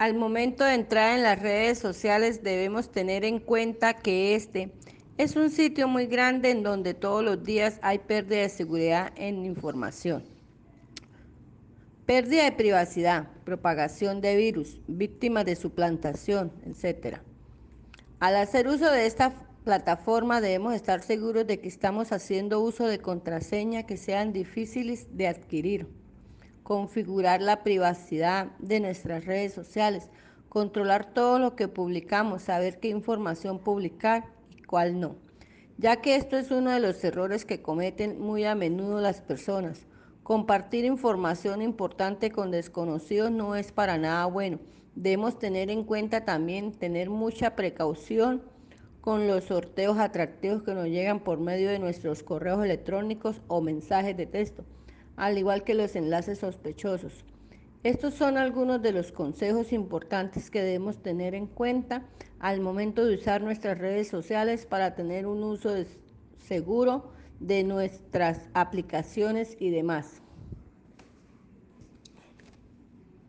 Al momento de entrar en las redes sociales debemos tener en cuenta que este es un sitio muy grande en donde todos los días hay pérdida de seguridad en información. Pérdida de privacidad, propagación de virus, víctimas de suplantación, etc. Al hacer uso de esta plataforma debemos estar seguros de que estamos haciendo uso de contraseñas que sean difíciles de adquirir. Configurar la privacidad de nuestras redes sociales, controlar todo lo que publicamos, saber qué información publicar y cuál no. Ya que esto es uno de los errores que cometen muy a menudo las personas. Compartir información importante con desconocidos no es para nada bueno. Debemos tener en cuenta también tener mucha precaución con los sorteos atractivos que nos llegan por medio de nuestros correos electrónicos o mensajes de texto, al igual que los enlaces sospechosos. Estos son algunos de los consejos importantes que debemos tener en cuenta al momento de usar nuestras redes sociales para tener un uso seguro de nuestras aplicaciones y demás.